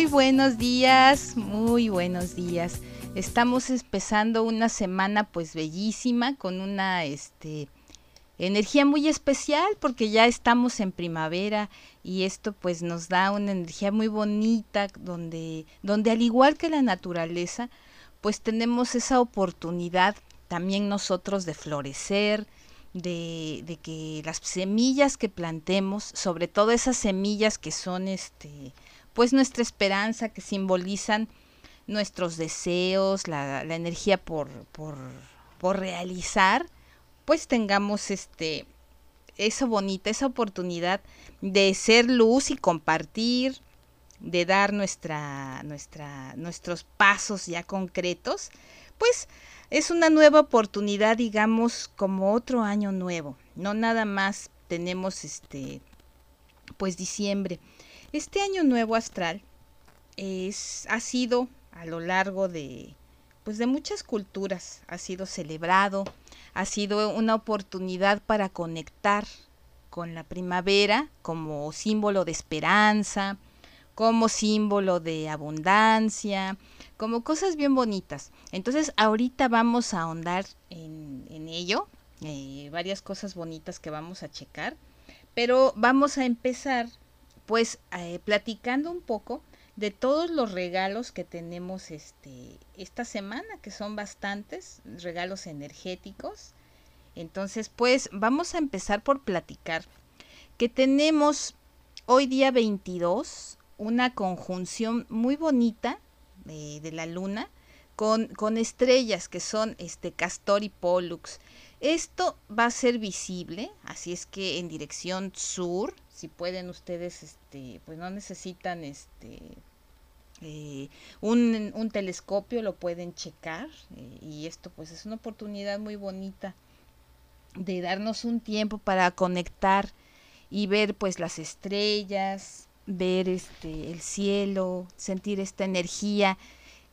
Muy buenos días, muy buenos días. Estamos empezando una semana pues bellísima con una este energía muy especial porque ya estamos en primavera y esto pues nos da una energía muy bonita donde donde al igual que la naturaleza pues tenemos esa oportunidad también nosotros de florecer, de, de, que las semillas que plantemos, sobre todo esas semillas que son este pues nuestra esperanza, que simbolizan nuestros deseos, la, energía por, por, por, realizar, pues tengamos este esa bonita, esa oportunidad de ser luz y compartir, de dar nuestra, nuestra, nuestros pasos ya concretos, pues es una nueva oportunidad, digamos, como otro año nuevo. No nada más tenemos este, pues diciembre. Este año nuevo astral es, ha sido a lo largo de, pues de muchas culturas, ha sido celebrado, ha sido una oportunidad para conectar con la primavera como símbolo de esperanza, como símbolo de abundancia, como cosas bien bonitas. Entonces ahorita vamos a ahondar en, en ello, eh, varias cosas bonitas que vamos a checar, pero vamos a empezar pues eh, platicando un poco de todos los regalos que tenemos este esta semana, que son bastantes regalos energéticos. Entonces, pues vamos a empezar por platicar que tenemos hoy día 22 una conjunción muy bonita eh, de la luna con, con, estrellas que son este Castor y Pollux. Esto va a ser visible, así es que en dirección sur si pueden ustedes, este, pues no necesitan este eh, un, telescopio, lo pueden checar eh, y esto pues es una oportunidad muy bonita de darnos un tiempo para conectar y ver pues las estrellas, ver este el cielo, sentir esta energía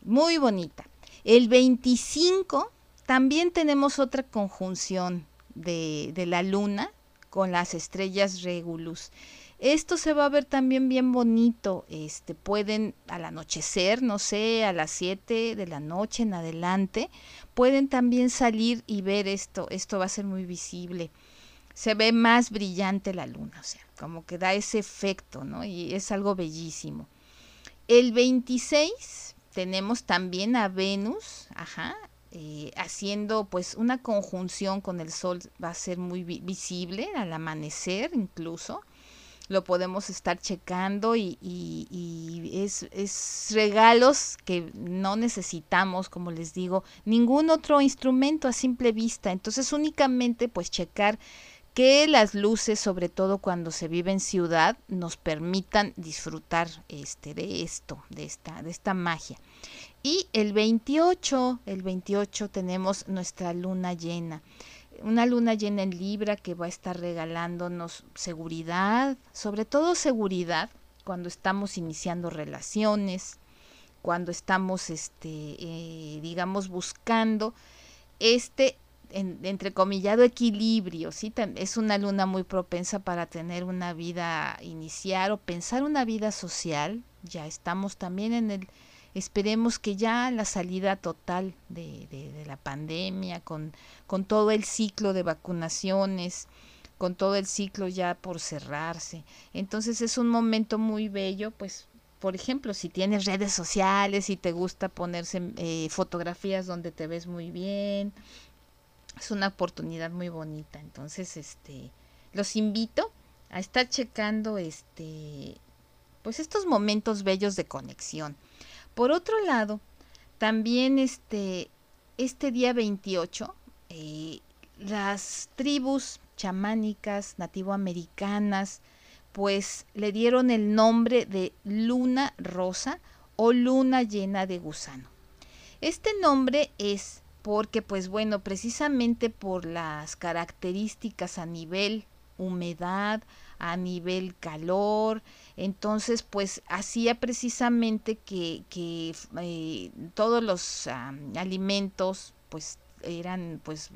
muy bonita. El 25 también tenemos otra conjunción de, de la luna con las estrellas Regulus. Esto se va a ver también bien bonito. Este, pueden al anochecer, no sé, a las 7 de la noche en adelante, pueden también salir y ver esto. Esto va a ser muy visible. Se ve más brillante la luna, o sea, como que da ese efecto, ¿no? Y es algo bellísimo. El 26 tenemos también a Venus, ajá, eh, haciendo pues una conjunción con el sol va a ser muy visible al amanecer incluso lo podemos estar checando y, es, es, regalos que no necesitamos, como les digo, ningún otro instrumento a simple vista. Entonces únicamente pues checar que las luces, sobre todo cuando se vive en ciudad, nos permitan disfrutar este, de esto, de esta, de esta magia. Y el 28, el 28 tenemos nuestra luna llena. Una luna llena en Libra que va a estar regalándonos seguridad, sobre todo seguridad cuando estamos iniciando relaciones, cuando estamos, este, eh, digamos, buscando este en, entrecomillado equilibrio, ¿sí? Es una luna muy propensa para tener una vida, iniciar o pensar una vida social. Ya estamos también en el Esperemos que ya la salida total de, de, la pandemia, con, con todo el ciclo de vacunaciones, con todo el ciclo ya por cerrarse. Entonces es un momento muy bello, pues por ejemplo, si tienes redes sociales y te gusta ponerse eh, fotografías donde te ves muy bien, es una oportunidad muy bonita. Entonces, este, los invito a estar checando este, pues estos momentos bellos de conexión. Por otro lado, también este, este día 28, eh, las tribus chamánicas nativoamericanas, pues le dieron el nombre de luna rosa o luna llena de gusano. Este nombre es porque, pues bueno, precisamente por las características a nivel humedad, a nivel calor, entonces pues hacía precisamente que, que eh, todos los alimentos pues eran pues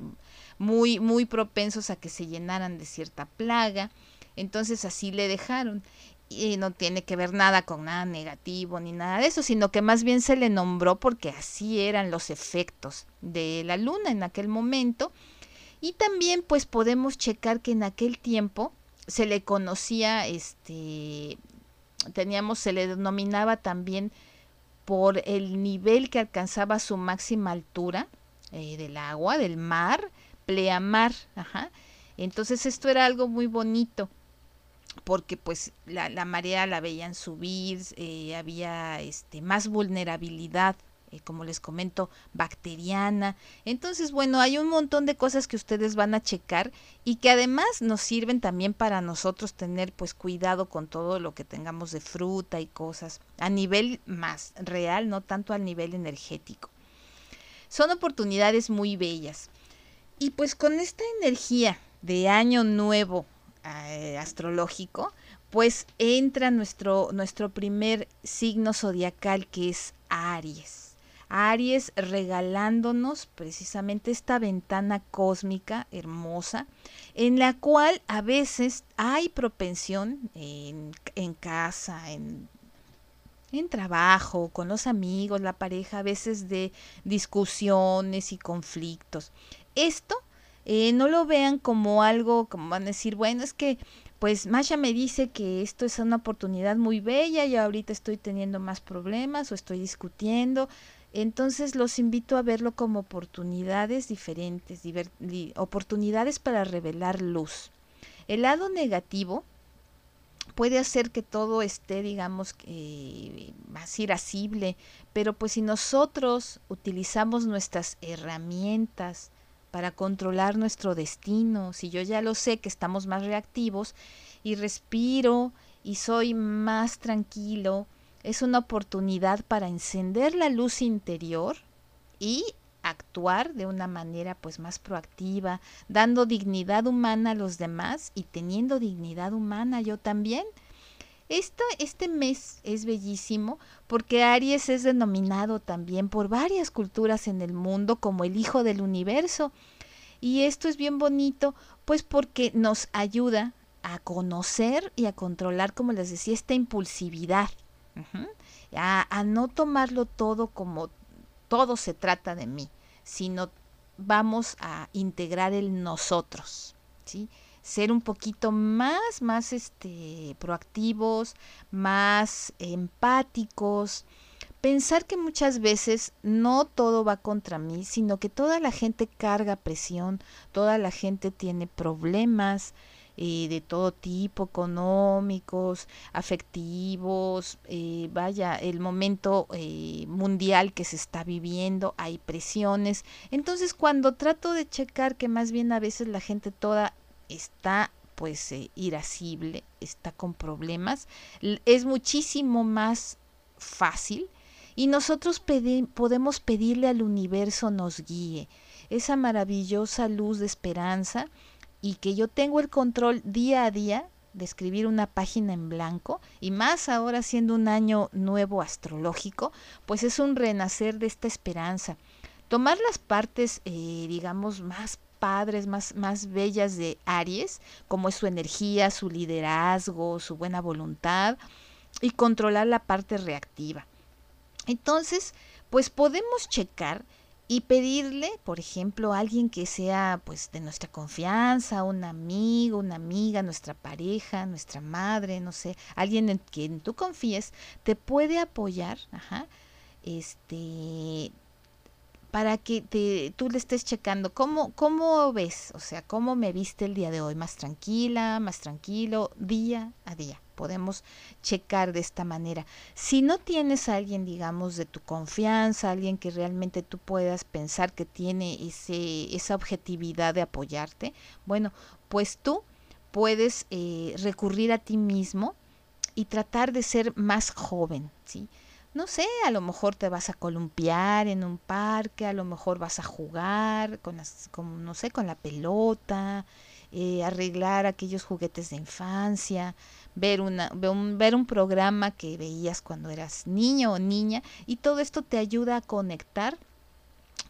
muy muy propensos a que se llenaran de cierta plaga entonces así le dejaron y no tiene que ver nada con nada negativo ni nada de eso, sino que más bien se le nombró porque así eran los efectos de la luna en aquel momento. Y también pues podemos checar que en aquel tiempo se le conocía, este, teníamos, se le denominaba también por el nivel que alcanzaba su máxima altura eh, del agua, del mar, pleamar, ajá. Entonces esto era algo muy bonito porque pues la, la marea la veían subir, eh, había este, más vulnerabilidad, eh, como les comento, bacteriana. Entonces, bueno, hay un montón de cosas que ustedes van a checar y que además nos sirven también para nosotros tener pues cuidado con todo lo que tengamos de fruta y cosas a nivel más real, no tanto al nivel energético. Son oportunidades muy bellas. Y pues con esta energía de año nuevo eh, astrológico, pues entra nuestro, nuestro primer signo zodiacal que es Aries. Aries regalándonos precisamente esta ventana cósmica hermosa en la cual a veces hay propensión en, en casa, en, en trabajo, con los amigos, la pareja, a veces de discusiones y conflictos. Esto eh, no lo vean como algo, como van a decir, bueno, es que pues Masha me dice que esto es una oportunidad muy bella y ahorita estoy teniendo más problemas o estoy discutiendo. Entonces los invito a verlo como oportunidades diferentes, oportunidades para revelar luz. El lado negativo puede hacer que todo esté, digamos, eh, más irascible, pero pues si nosotros utilizamos nuestras herramientas, para controlar nuestro destino, si yo ya lo sé que estamos más reactivos y respiro y soy más tranquilo, es una oportunidad para encender la luz interior y actuar de una manera pues más proactiva, dando dignidad humana a los demás y teniendo dignidad humana yo también. Este mes es bellísimo porque Aries es denominado también por varias culturas en el mundo como el hijo del universo. Y esto es bien bonito, pues porque nos ayuda a conocer y a controlar, como les decía, esta impulsividad. a, a, no tomarlo todo como todo se trata de mí, sino vamos a integrar el nosotros, ¿sí? Ser un poquito más, más este, proactivos, más empáticos, pensar que muchas veces no todo va contra mí, sino que toda la gente carga presión, toda la gente tiene problemas eh, de todo tipo, económicos, afectivos, eh, vaya, el momento eh, mundial que se está viviendo, hay presiones. Entonces cuando trato de checar que más bien a veces la gente toda está pues eh, irascible, está con problemas, es muchísimo más fácil y nosotros podemos pedirle al universo nos guíe esa maravillosa luz de esperanza y que yo tengo el control día a día de escribir una página en blanco y más ahora siendo un año nuevo astrológico, pues es un renacer de esta esperanza. Tomar las partes, eh, digamos, más padres, más, más bellas de Aries, como es su energía, su liderazgo, su buena voluntad y controlar la parte reactiva. Entonces, pues podemos checar y pedirle, por ejemplo, a alguien que sea pues de nuestra confianza, un amigo, una amiga, nuestra pareja, nuestra madre, no sé, alguien en quien tú confíes, te puede apoyar, ajá, este, para que te, tú le estés checando cómo, cómo ves, o sea, cómo me viste el día de hoy, más tranquila, más tranquilo, día a día. Podemos checar de esta manera. Si no tienes a alguien, digamos, de tu confianza, alguien que realmente tú puedas pensar que tiene ese, esa objetividad de apoyarte, bueno, pues tú puedes eh, recurrir a ti mismo y tratar de ser más joven, ¿sí? No sé, a lo mejor te vas a columpiar en un parque, a lo mejor vas a jugar con las, con, no sé, con la pelota, eh, arreglar aquellos juguetes de infancia, ver, una, ver un, ver un programa que veías cuando eras niño o niña y todo esto te ayuda a conectar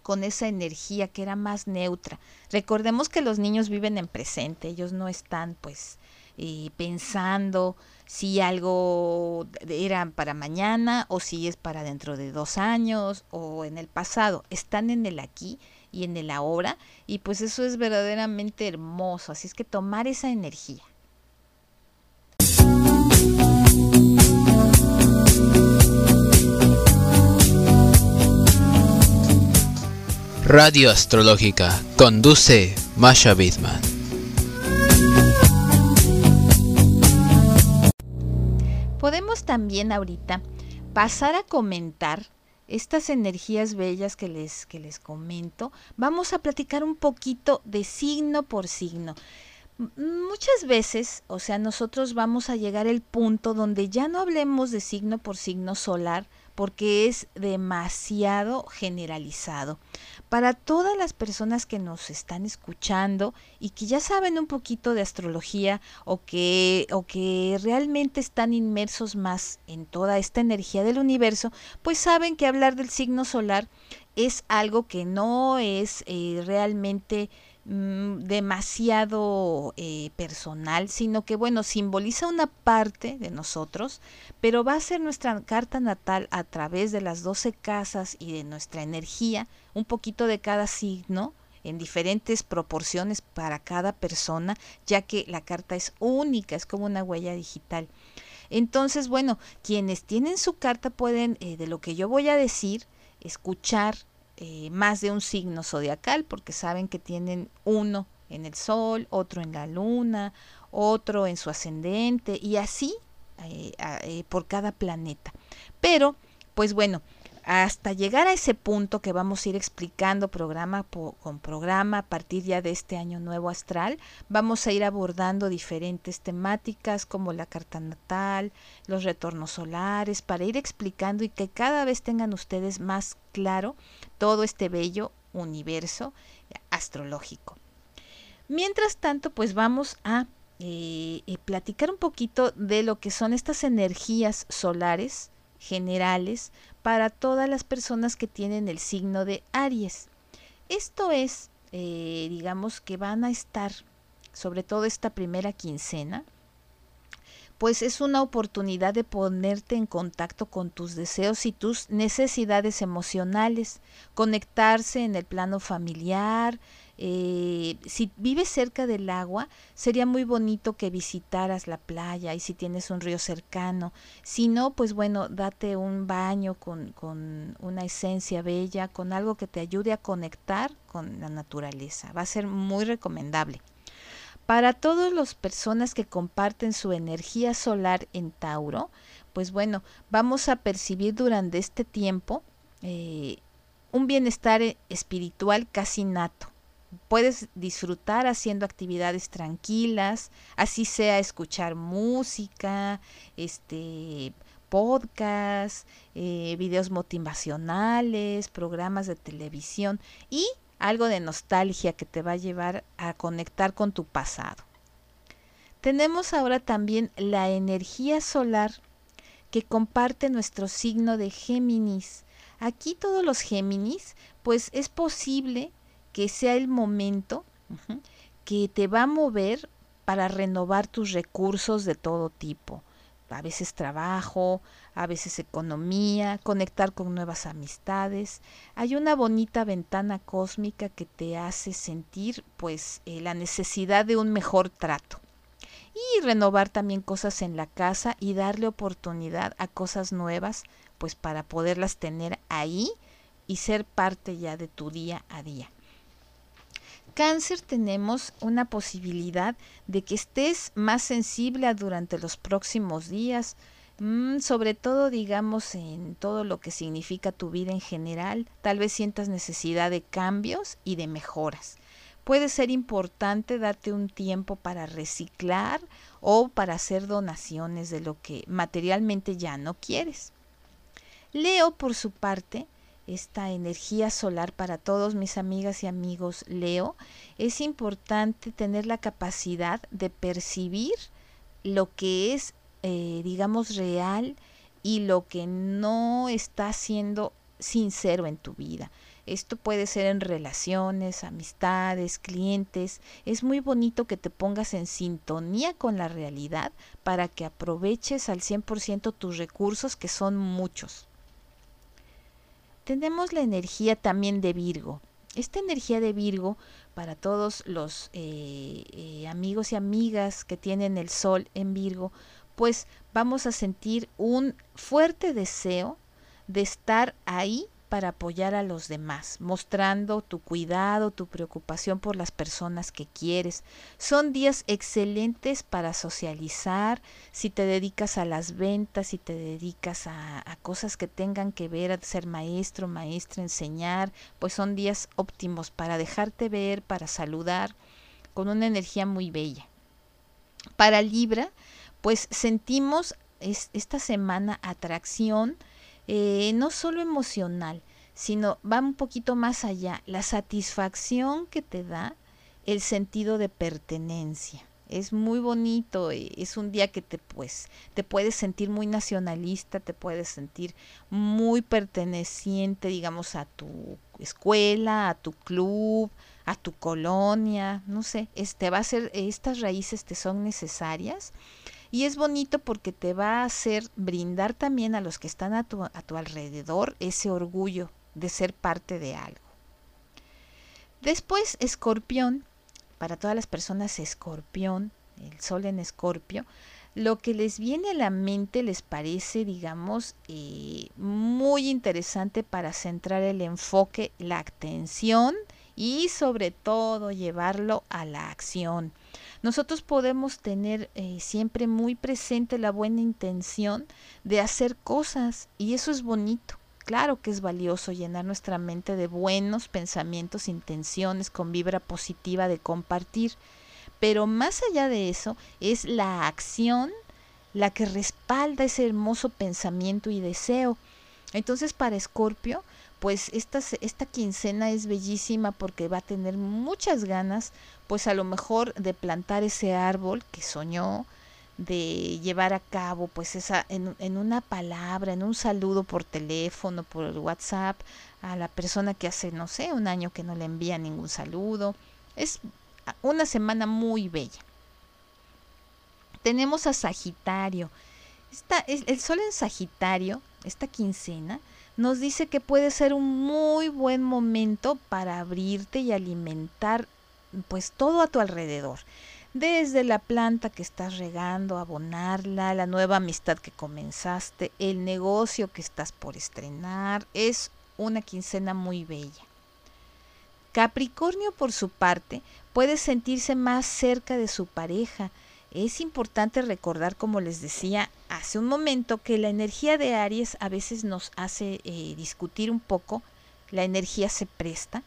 con esa energía que era más neutra. Recordemos que los niños viven en presente, ellos no están pues eh, pensando si algo era para mañana o si es para dentro de dos años o en el pasado, están en el aquí y en el ahora y pues eso es verdaderamente hermoso, así es que tomar esa energía. Radio Astrológica conduce Masha Bidman. Podemos también ahorita pasar a comentar estas energías bellas que les, que les comento. Vamos a platicar un poquito de signo por signo. Muchas veces, o sea, nosotros vamos a llegar al punto donde ya no hablemos de signo por signo solar, porque es demasiado generalizado. Para todas las personas que nos están escuchando y que ya saben un poquito de astrología o que, o que realmente están inmersos más en toda esta energía del universo, pues saben que hablar del signo solar es algo que no es eh, realmente Mm, demasiado eh, personal, sino que, bueno, simboliza una parte de nosotros, pero va a ser nuestra carta natal a través de las 12 casas y de nuestra energía, un poquito de cada signo, en diferentes proporciones para cada persona, ya que la carta es única, es como una huella digital. Entonces, bueno, quienes tienen su carta pueden, eh, de lo que yo voy a decir, escuchar eh, más de un signo zodiacal, porque saben que tienen uno en el Sol, otro en la Luna, otro en su ascendente, y así eh, eh, por cada planeta. Pero, pues bueno, hasta llegar a ese punto que vamos a ir explicando programa con programa a partir ya de este año nuevo astral, vamos a ir abordando diferentes temáticas como la carta natal, los retornos solares, para ir explicando y que cada vez tengan ustedes más claro todo este bello universo astrológico. Mientras tanto, pues vamos a eh, eh, platicar un poquito de lo que son estas energías solares generales para todas las personas que tienen el signo de Aries. Esto es, eh, digamos que van a estar, sobre todo esta primera quincena, pues es una oportunidad de ponerte en contacto con tus deseos y tus necesidades emocionales, conectarse en el plano familiar, eh, si vives cerca del agua, sería muy bonito que visitaras la playa y si tienes un río cercano. Si no, pues bueno, date un baño con, con una esencia bella, con algo que te ayude a conectar con la naturaleza. Va a ser muy recomendable. Para todas las personas que comparten su energía solar en Tauro, pues bueno, vamos a percibir durante este tiempo eh, un bienestar espiritual casi nato puedes disfrutar haciendo actividades tranquilas, así sea escuchar música, este podcast, eh, videos motivacionales, programas de televisión y algo de nostalgia que te va a llevar a conectar con tu pasado. Tenemos ahora también la energía solar que comparte nuestro signo de Géminis. Aquí todos los Géminis, pues es posible que sea el momento que te va a mover para renovar tus recursos de todo tipo. A veces trabajo, a veces economía, conectar con nuevas amistades. Hay una bonita ventana cósmica que te hace sentir pues eh, la necesidad de un mejor trato. Y renovar también cosas en la casa y darle oportunidad a cosas nuevas pues para poderlas tener ahí y ser parte ya de tu día a día. Cáncer tenemos una posibilidad de que estés más sensible durante los próximos días, mm, sobre todo digamos en todo lo que significa tu vida en general, tal vez sientas necesidad de cambios y de mejoras. Puede ser importante darte un tiempo para reciclar o para hacer donaciones de lo que materialmente ya no quieres. Leo, por su parte, esta energía solar para todos mis amigas y amigos Leo, es importante tener la capacidad de percibir lo que es, eh, digamos, real y lo que no está siendo sincero en tu vida. Esto puede ser en relaciones, amistades, clientes. Es muy bonito que te pongas en sintonía con la realidad para que aproveches al 100% tus recursos, que son muchos. Tenemos la energía también de Virgo. Esta energía de Virgo, para todos los eh, eh, amigos y amigas que tienen el sol en Virgo, pues vamos a sentir un fuerte deseo de estar ahí para apoyar a los demás, mostrando tu cuidado, tu preocupación por las personas que quieres. Son días excelentes para socializar, si te dedicas a las ventas, si te dedicas a, cosas que tengan que ver, a ser maestro, maestra, enseñar, pues son días óptimos para dejarte ver, para saludar, con una energía muy bella. Para Libra, pues sentimos esta semana atracción, eh, no solo emocional, sino va un poquito más allá, la satisfacción que te da el sentido de pertenencia. Es muy bonito, eh, es un día que te pues te puedes sentir muy nacionalista, te puedes sentir muy perteneciente, digamos, a tu escuela, a tu club, a tu colonia, no sé, este va a ser estas raíces te son necesarias y es bonito porque te va a hacer brindar también a los que están a tu, a tu alrededor ese orgullo de ser parte de algo. Después, escorpión, para todas las personas escorpión, el sol en escorpio, lo que les viene a la mente les parece, digamos, eh, muy interesante para centrar el enfoque, la atención y sobre todo llevarlo a la acción. Nosotros podemos tener eh, siempre muy presente la buena intención de hacer cosas y eso es bonito. Claro que es valioso llenar nuestra mente de buenos pensamientos, intenciones, con vibra positiva de compartir, pero más allá de eso es la acción la que respalda ese hermoso pensamiento y deseo. Entonces para Escorpio, pues esta, esta quincena es bellísima porque va a tener muchas ganas, pues a lo mejor de plantar ese árbol que soñó, de llevar a cabo pues esa en, en, una palabra, en un saludo por teléfono, por WhatsApp a la persona que hace no sé, un año que no le envía ningún saludo. Es una semana muy bella. Tenemos a Sagitario. Esta, el sol en Sagitario, esta quincena, nos dice que puede ser un muy buen momento para abrirte y alimentar pues todo a tu alrededor. Desde la planta que estás regando, abonarla, la nueva amistad que comenzaste, el negocio que estás por estrenar, es una quincena muy bella. Capricornio, por su parte, puede sentirse más cerca de su pareja, es importante recordar, como les decía hace un momento, que la energía de Aries a veces nos hace eh, discutir un poco, la energía se presta,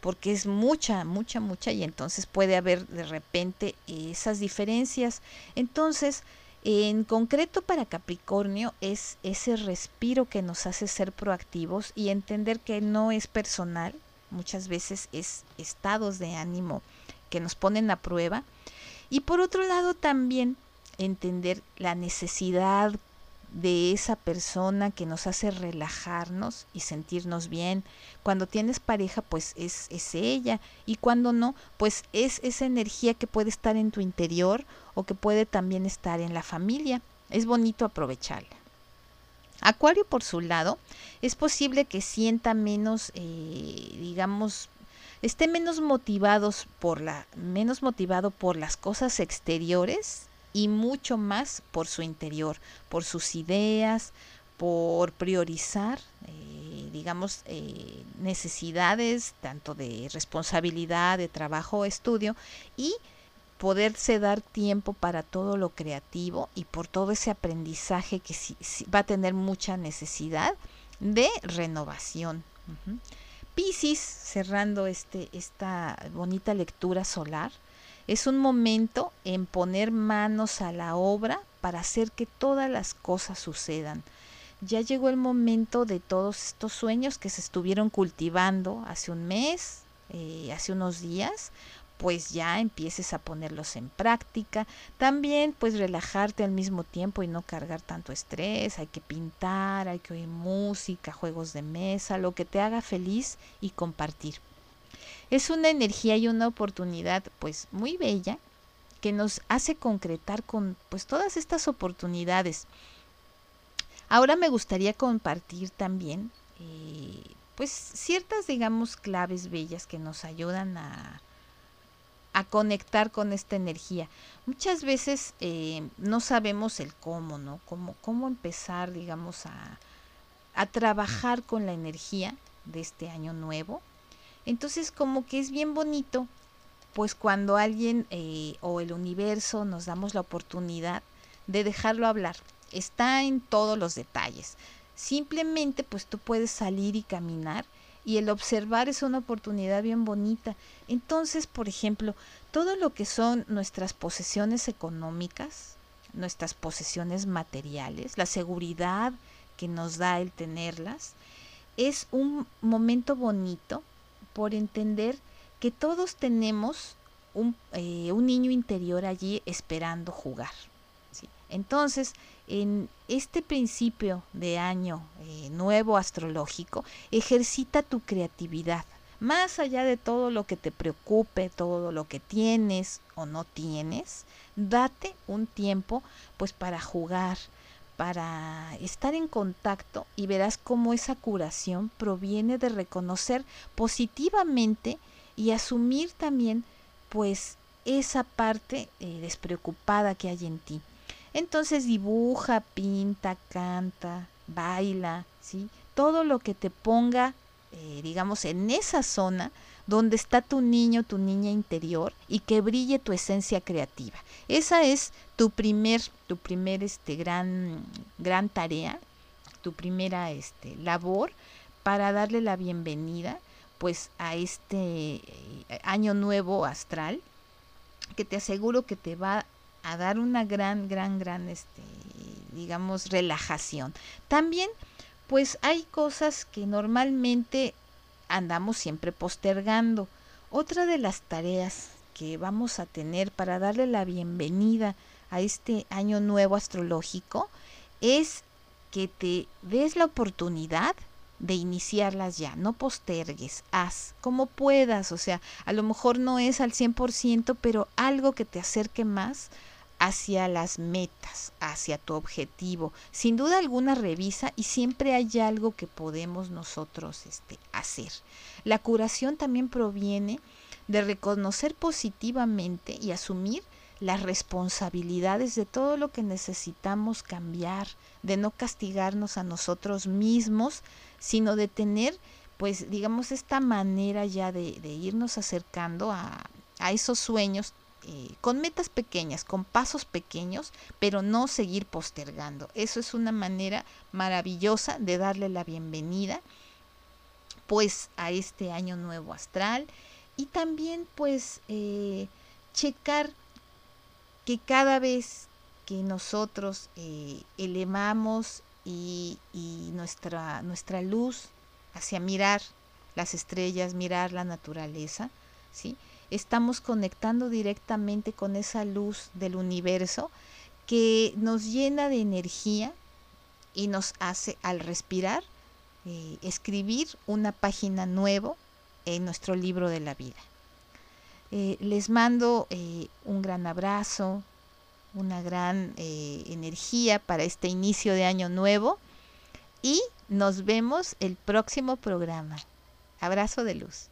porque es mucha, mucha, mucha, y entonces puede haber de repente esas diferencias. Entonces, en concreto para Capricornio es ese respiro que nos hace ser proactivos y entender que no es personal, muchas veces es estados de ánimo que nos ponen a prueba y por otro lado también entender la necesidad de esa persona que nos hace relajarnos y sentirnos bien. Cuando tienes pareja, pues es, es, ella. Y cuando no, pues es esa energía que puede estar en tu interior o que puede también estar en la familia. Es bonito aprovecharla. Acuario, por su lado, es posible que sienta menos, eh, digamos, esté menos motivados por la menos motivado por las cosas exteriores y mucho más por su interior, por sus ideas, por priorizar, eh, digamos, eh, necesidades tanto de responsabilidad, de trabajo, estudio y poderse dar tiempo para todo lo creativo y por todo ese aprendizaje que va a tener mucha necesidad de renovación. Piscis, cerrando este, esta bonita lectura solar, es un momento en poner manos a la obra para hacer que todas las cosas sucedan. ya llegó el momento de todos estos sueños que se estuvieron cultivando hace un mes, eh, hace unos días, pues ya empieces a ponerlos en práctica. También pues relajarte al mismo tiempo y no cargar tanto estrés. Hay que pintar, hay que oír música, juegos de mesa, lo que te haga feliz y compartir. Es una energía y una oportunidad pues muy bella que nos hace concretar con pues todas estas oportunidades. Ahora me gustaría compartir también eh, pues ciertas digamos claves bellas que nos ayudan a, a conectar con esta energía. Muchas veces eh, no sabemos el cómo, ¿no? Cómo, cómo empezar, digamos, a, a trabajar con la energía de este año nuevo. Entonces, como que es bien bonito, pues cuando alguien eh, o el universo nos damos la oportunidad de dejarlo hablar. Está en todos los detalles. Simplemente, pues tú puedes salir y caminar y el observar es una oportunidad bien bonita. Entonces, por ejemplo, todo lo que son nuestras posesiones económicas, nuestras posesiones materiales, la seguridad que nos da el tenerlas, es un momento bonito por entender que todos tenemos un, eh, un niño interior allí esperando jugar. Entonces, en este principio de año eh, nuevo astrológico, ejercita tu creatividad. Más allá de todo lo que te preocupe, todo lo que tienes o no tienes, date un tiempo pues para jugar, para estar en contacto y verás cómo esa curación proviene de reconocer positivamente y asumir también pues esa parte eh, despreocupada que hay en ti. Entonces dibuja, pinta, canta, baila, ¿sí? Todo lo que te ponga, eh, digamos, en esa zona donde está tu niño, tu niña interior y que brille tu esencia creativa. Esa es tu primer, tu primer este, gran, gran tarea, tu primera este, labor para darle la bienvenida pues a este eh, año nuevo astral que te aseguro que te va a dar una gran, gran, gran, este, digamos, relajación. También, pues hay cosas que normalmente andamos siempre postergando. Otra de las tareas que vamos a tener para darle la bienvenida a este año nuevo astrológico es que te des la oportunidad de iniciarlas ya, no postergues, haz como puedas, o sea, a lo mejor no es al 100%, pero algo que te acerque más hacia las metas, hacia tu objetivo. Sin duda alguna revisa y siempre hay algo que podemos nosotros este, hacer. La curación también proviene de reconocer positivamente y asumir las responsabilidades de todo lo que necesitamos cambiar, de no castigarnos a nosotros mismos, sino de tener, pues, digamos, esta manera ya de, irnos acercando a, a esos sueños eh, con metas pequeñas, con pasos pequeños, pero no seguir postergando. Eso es una manera maravillosa de darle la bienvenida pues a este año nuevo astral y también pues eh, checar que cada vez que nosotros eh, elevamos y, y, nuestra, nuestra luz hacia mirar las estrellas, mirar la naturaleza, ¿sí? Estamos conectando directamente con esa luz del universo que nos llena de energía y nos hace al respirar eh, escribir una página nueva en nuestro libro de la vida. Eh, les mando eh, un gran abrazo, una gran energía para este inicio de año nuevo y nos vemos el próximo programa. Abrazo de luz.